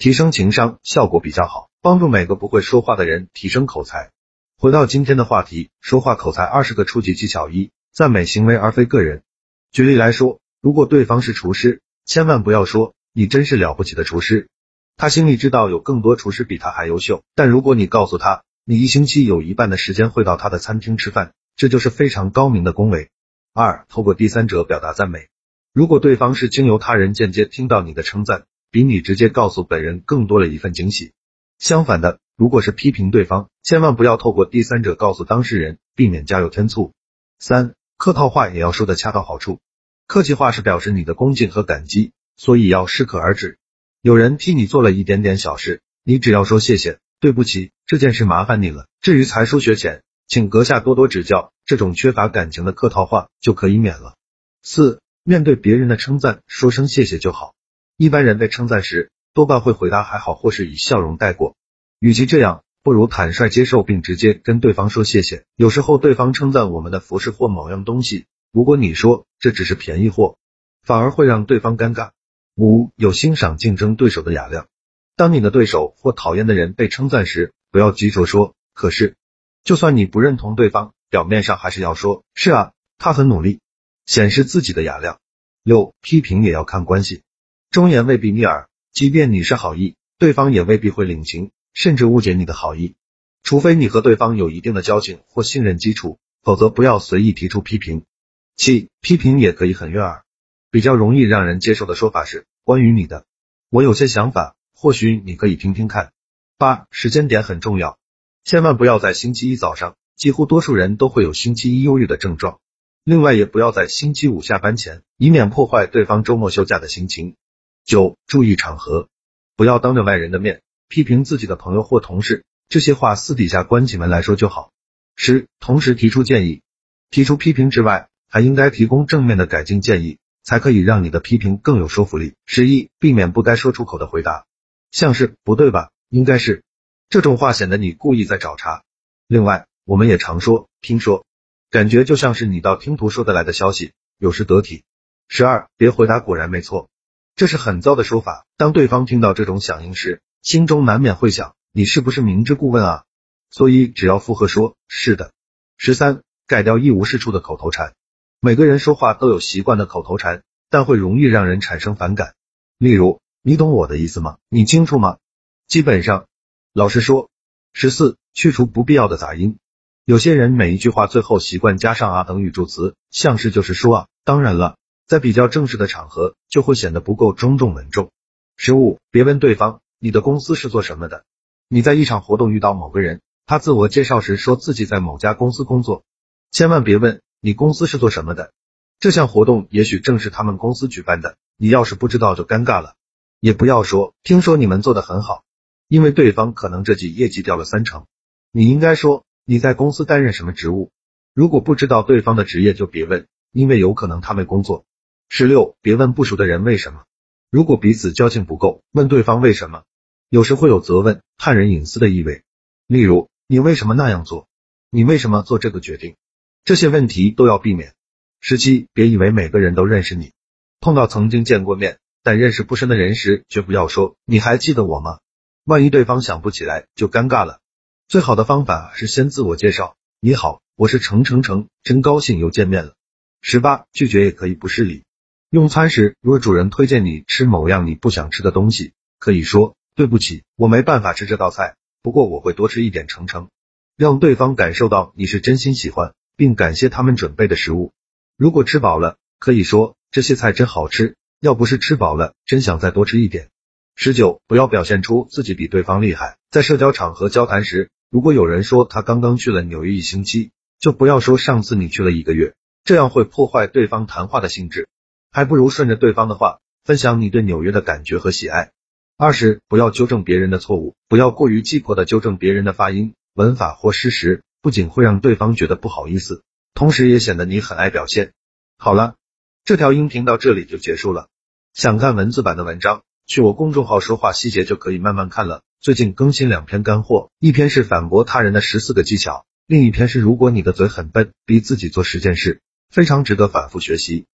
提升情商效果比较好，帮助每个不会说话的人提升口才。回到今天的话题，说话口才二十个初级技巧一：赞美行为而非个人。举例来说，如果对方是厨师，千万不要说你真是了不起的厨师，他心里知道有更多厨师比他还优秀。但如果你告诉他你一星期有一半的时间会到他的餐厅吃饭，这就是非常高明的恭维。二、透过第三者表达赞美。如果对方是经由他人间接听到你的称赞。比你直接告诉本人更多了一份惊喜。相反的，如果是批评对方，千万不要透过第三者告诉当事人，避免加油添醋。三，客套话也要说的恰到好处。客气话是表示你的恭敬和感激，所以要适可而止。有人替你做了一点点小事，你只要说谢谢、对不起，这件事麻烦你了。至于才疏学浅，请阁下多多指教，这种缺乏感情的客套话就可以免了。四，面对别人的称赞，说声谢谢就好。一般人被称赞时，多半会回答还好，或是以笑容带过。与其这样，不如坦率接受，并直接跟对方说谢谢。有时候对方称赞我们的服饰或某样东西，如果你说这只是便宜货，反而会让对方尴尬。五有欣赏竞争对手的雅量。当你的对手或讨厌的人被称赞时，不要急着说可是。就算你不认同对方，表面上还是要说是啊，他很努力，显示自己的雅量。六批评也要看关系。忠言未必逆耳，即便你是好意，对方也未必会领情，甚至误解你的好意。除非你和对方有一定的交情或信任基础，否则不要随意提出批评。七，批评也可以很悦耳，比较容易让人接受的说法是关于你的，我有些想法，或许你可以听听看。八，时间点很重要，千万不要在星期一早上，几乎多数人都会有星期一忧郁的症状。另外，也不要在星期五下班前，以免破坏对方周末休假的心情。九，注意场合，不要当着外人的面批评自己的朋友或同事，这些话私底下关起门来说就好。十，同时提出建议，提出批评之外，还应该提供正面的改进建议，才可以让你的批评更有说服力。十一，避免不该说出口的回答，像是不对吧，应该是这种话，显得你故意在找茬。另外，我们也常说听说，感觉就像是你道听途说得来的消息，有时得体。十二，别回答果然没错。这是很糟的说法。当对方听到这种响应时，心中难免会想，你是不是明知故问啊？所以只要附和说是的。十三，改掉一无是处的口头禅。每个人说话都有习惯的口头禅，但会容易让人产生反感。例如，你懂我的意思吗？你清楚吗？基本上，老实说。十四，去除不必要的杂音。有些人每一句话最后习惯加上啊等语助词，像是就是说啊，当然了。在比较正式的场合，就会显得不够庄重稳重。十五，别问对方你的公司是做什么的。你在一场活动遇到某个人，他自我介绍时说自己在某家公司工作，千万别问你公司是做什么的。这项活动也许正是他们公司举办的，你要是不知道就尴尬了。也不要说听说你们做的很好，因为对方可能这季业绩掉了三成。你应该说你在公司担任什么职务。如果不知道对方的职业，就别问，因为有可能他没工作。十六，别问不熟的人为什么。如果彼此交情不够，问对方为什么，有时会有责问、探人隐私的意味。例如，你为什么那样做？你为什么做这个决定？这些问题都要避免。十七，别以为每个人都认识你。碰到曾经见过面但认识不深的人时，绝不要说你还记得我吗？万一对方想不起来，就尴尬了。最好的方法是先自我介绍：你好，我是程程程，真高兴又见面了。十八，拒绝也可以不失礼。用餐时，如果主人推荐你吃某样你不想吃的东西，可以说对不起，我没办法吃这道菜，不过我会多吃一点程程，让对方感受到你是真心喜欢，并感谢他们准备的食物。如果吃饱了，可以说这些菜真好吃，要不是吃饱了，真想再多吃一点。十九，不要表现出自己比对方厉害。在社交场合交谈时，如果有人说他刚刚去了纽约一星期，就不要说上次你去了一个月，这样会破坏对方谈话的性质。还不如顺着对方的话，分享你对纽约的感觉和喜爱。二是不要纠正别人的错误，不要过于急迫的纠正别人的发音、文法或事实，不仅会让对方觉得不好意思，同时也显得你很爱表现。好了，这条音频到这里就结束了。想看文字版的文章，去我公众号说话细节就可以慢慢看了。最近更新两篇干货，一篇是反驳他人的十四个技巧，另一篇是如果你的嘴很笨，逼自己做十件事，非常值得反复学习。